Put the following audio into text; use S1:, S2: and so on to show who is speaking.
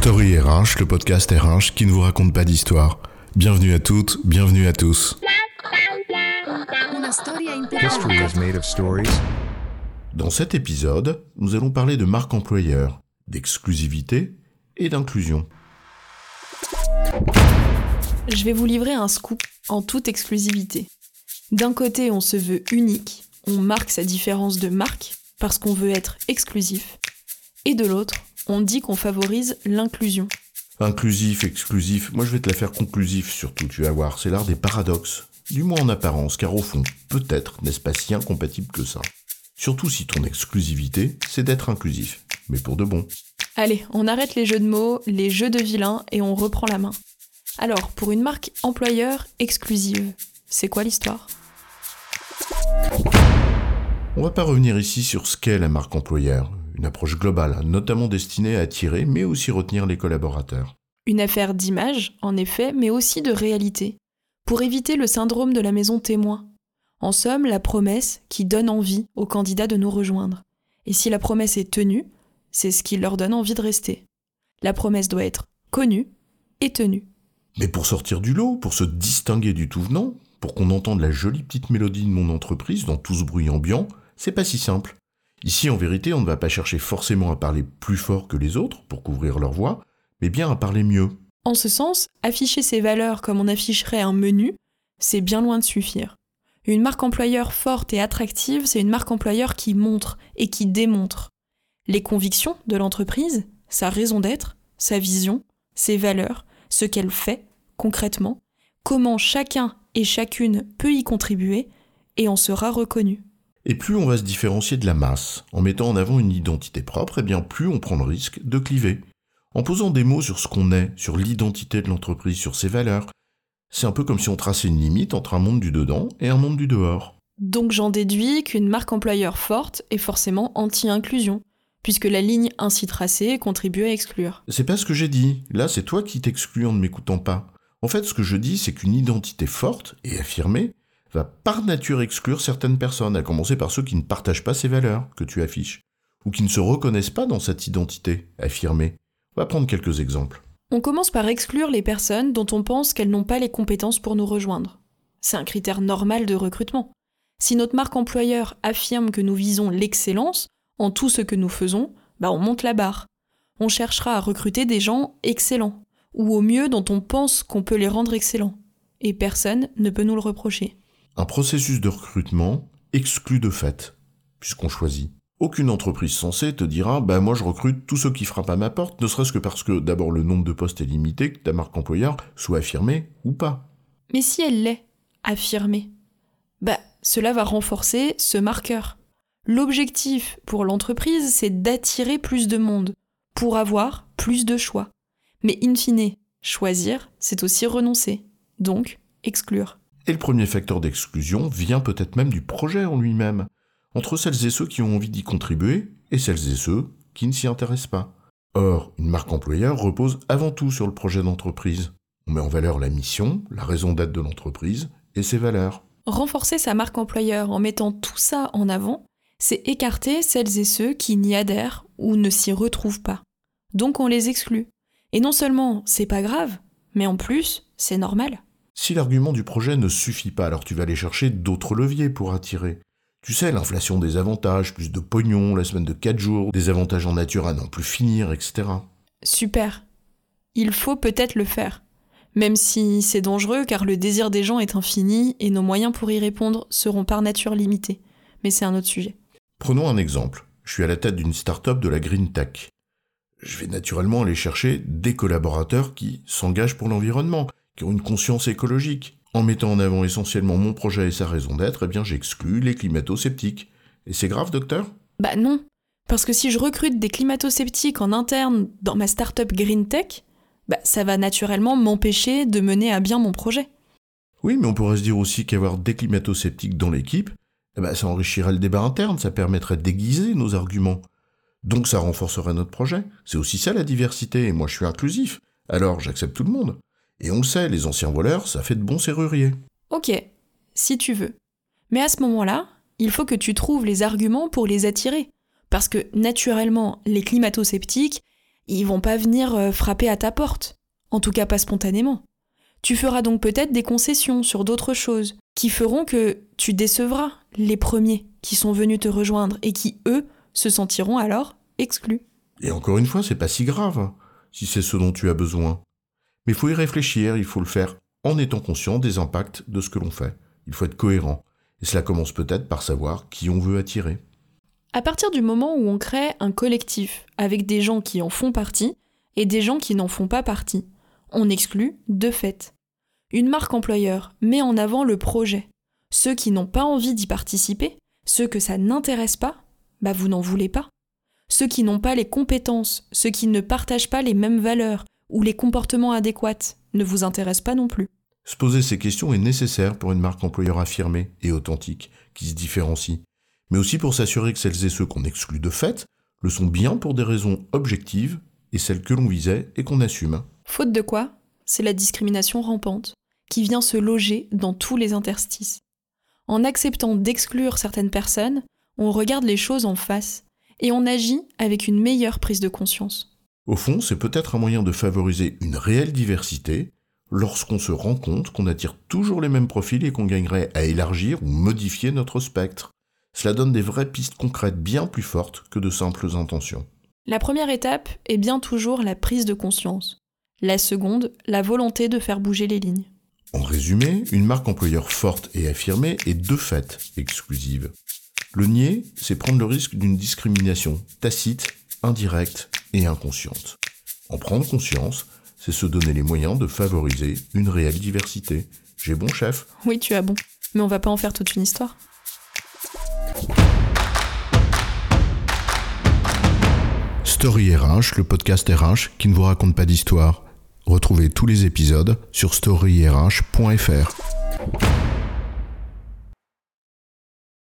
S1: Story RH, le podcast RH qui ne vous raconte pas d'histoire. Bienvenue à toutes, bienvenue à tous. Dans cet épisode, nous allons parler de marque employeur, d'exclusivité et d'inclusion.
S2: Je vais vous livrer un scoop en toute exclusivité. D'un côté, on se veut unique, on marque sa différence de marque parce qu'on veut être exclusif. Et de l'autre, on dit qu'on favorise l'inclusion.
S1: Inclusif, exclusif, moi je vais te la faire conclusif surtout, tu vas voir, c'est l'art des paradoxes. Du moins en apparence, car au fond, peut-être n'est-ce pas si incompatible que ça. Surtout si ton exclusivité, c'est d'être inclusif, mais pour de bon.
S2: Allez, on arrête les jeux de mots, les jeux de vilains et on reprend la main. Alors, pour une marque employeur exclusive, c'est quoi l'histoire?
S1: On va pas revenir ici sur ce qu'est la marque employeur, une approche globale, notamment destinée à attirer mais aussi retenir les collaborateurs.
S2: Une affaire d'image, en effet, mais aussi de réalité, pour éviter le syndrome de la maison témoin. En somme, la promesse qui donne envie aux candidats de nous rejoindre. Et si la promesse est tenue, c'est ce qui leur donne envie de rester. La promesse doit être connue et tenue.
S1: Mais pour sortir du lot, pour se distinguer du tout venant, pour qu'on entende la jolie petite mélodie de mon entreprise dans tout ce bruit ambiant, c'est pas si simple. Ici, en vérité, on ne va pas chercher forcément à parler plus fort que les autres pour couvrir leur voix, mais bien à parler mieux.
S2: En ce sens, afficher ses valeurs comme on afficherait un menu, c'est bien loin de suffire. Une marque employeur forte et attractive, c'est une marque employeur qui montre et qui démontre les convictions de l'entreprise, sa raison d'être, sa vision, ses valeurs, ce qu'elle fait concrètement, comment chacun et chacune peut y contribuer, et en sera reconnu.
S1: Et plus on va se différencier de la masse, en mettant en avant une identité propre, et bien plus on prend le risque de cliver. En posant des mots sur ce qu'on est, sur l'identité de l'entreprise, sur ses valeurs, c'est un peu comme si on traçait une limite entre un monde du dedans et un monde du dehors.
S2: Donc j'en déduis qu'une marque employeur forte est forcément anti-inclusion, puisque la ligne ainsi tracée contribue à exclure.
S1: C'est pas ce que j'ai dit. Là, c'est toi qui t'exclus en ne m'écoutant pas. En fait, ce que je dis, c'est qu'une identité forte et affirmée va par nature exclure certaines personnes, à commencer par ceux qui ne partagent pas ces valeurs que tu affiches, ou qui ne se reconnaissent pas dans cette identité affirmée. On va prendre quelques exemples.
S2: On commence par exclure les personnes dont on pense qu'elles n'ont pas les compétences pour nous rejoindre. C'est un critère normal de recrutement. Si notre marque employeur affirme que nous visons l'excellence en tout ce que nous faisons, bah on monte la barre. On cherchera à recruter des gens excellents, ou au mieux dont on pense qu'on peut les rendre excellents. Et personne ne peut nous le reprocher.
S1: Un processus de recrutement exclut de fait, puisqu'on choisit. Aucune entreprise censée te dira bah moi je recrute tous ceux qui frappent à ma porte, ne serait-ce que parce que d'abord le nombre de postes est limité, que ta marque employeur soit affirmée ou pas.
S2: Mais si elle l'est, affirmée, bah cela va renforcer ce marqueur. L'objectif pour l'entreprise, c'est d'attirer plus de monde, pour avoir plus de choix. Mais in fine, choisir, c'est aussi renoncer, donc exclure.
S1: Et le premier facteur d'exclusion vient peut-être même du projet en lui-même, entre celles et ceux qui ont envie d'y contribuer et celles et ceux qui ne s'y intéressent pas. Or, une marque employeur repose avant tout sur le projet d'entreprise. On met en valeur la mission, la raison d'être de l'entreprise et ses valeurs.
S2: Renforcer sa marque employeur en mettant tout ça en avant, c'est écarter celles et ceux qui n'y adhèrent ou ne s'y retrouvent pas. Donc on les exclut. Et non seulement c'est pas grave, mais en plus, c'est normal.
S1: Si l'argument du projet ne suffit pas, alors tu vas aller chercher d'autres leviers pour attirer. Tu sais, l'inflation des avantages, plus de pognon, la semaine de 4 jours, des avantages en nature à n'en plus finir, etc.
S2: Super. Il faut peut-être le faire. Même si c'est dangereux car le désir des gens est infini et nos moyens pour y répondre seront par nature limités. Mais c'est un autre sujet.
S1: Prenons un exemple. Je suis à la tête d'une start-up de la Green Tech. Je vais naturellement aller chercher des collaborateurs qui s'engagent pour l'environnement, qui ont une conscience écologique. En mettant en avant essentiellement mon projet et sa raison d'être, eh bien j'exclus les climato-sceptiques. Et c'est grave, docteur?
S2: Bah non. Parce que si je recrute des climato-sceptiques en interne dans ma start-up Green Tech, bah ça va naturellement m'empêcher de mener à bien mon projet.
S1: Oui, mais on pourrait se dire aussi qu'avoir des climato-sceptiques dans l'équipe, eh ben, ça enrichirait le débat interne, ça permettrait d'aiguiser nos arguments. Donc ça renforcerait notre projet. C'est aussi ça la diversité, et moi je suis inclusif. Alors j'accepte tout le monde. Et on le sait, les anciens voleurs, ça fait de bons serruriers.
S2: Ok, si tu veux. Mais à ce moment-là, il faut que tu trouves les arguments pour les attirer. Parce que naturellement, les climato-sceptiques, Ils vont pas venir euh, frapper à ta porte. En tout cas pas spontanément. Tu feras donc peut-être des concessions sur d'autres choses qui feront que tu décevras les premiers qui sont venus te rejoindre et qui, eux, se sentiront alors exclus.
S1: Et encore une fois, c'est pas si grave, si c'est ce dont tu as besoin. Il faut y réfléchir, il faut le faire en étant conscient des impacts de ce que l'on fait. Il faut être cohérent. Et cela commence peut-être par savoir qui on veut attirer.
S2: À partir du moment où on crée un collectif avec des gens qui en font partie et des gens qui n'en font pas partie, on exclut de fait. Une marque employeur met en avant le projet. Ceux qui n'ont pas envie d'y participer, ceux que ça n'intéresse pas, bah vous n'en voulez pas. Ceux qui n'ont pas les compétences, ceux qui ne partagent pas les mêmes valeurs ou les comportements adéquats ne vous intéressent pas non plus.
S1: Se poser ces questions est nécessaire pour une marque employeur affirmée et authentique, qui se différencie, mais aussi pour s'assurer que celles et ceux qu'on exclut de fait le sont bien pour des raisons objectives et celles que l'on visait et qu'on assume.
S2: Faute de quoi, c'est la discrimination rampante qui vient se loger dans tous les interstices. En acceptant d'exclure certaines personnes, on regarde les choses en face et on agit avec une meilleure prise de conscience.
S1: Au fond, c'est peut-être un moyen de favoriser une réelle diversité lorsqu'on se rend compte qu'on attire toujours les mêmes profils et qu'on gagnerait à élargir ou modifier notre spectre. Cela donne des vraies pistes concrètes bien plus fortes que de simples intentions.
S2: La première étape est bien toujours la prise de conscience. La seconde, la volonté de faire bouger les lignes.
S1: En résumé, une marque employeur forte et affirmée est de fait exclusive. Le nier, c'est prendre le risque d'une discrimination tacite, indirecte et inconsciente. En prendre conscience, c'est se donner les moyens de favoriser une réelle diversité. J'ai bon chef
S2: Oui, tu as bon. Mais on va pas en faire toute une histoire.
S1: Story RH, le podcast RH qui ne vous raconte pas d'histoire. Retrouvez tous les épisodes sur storyrh.fr.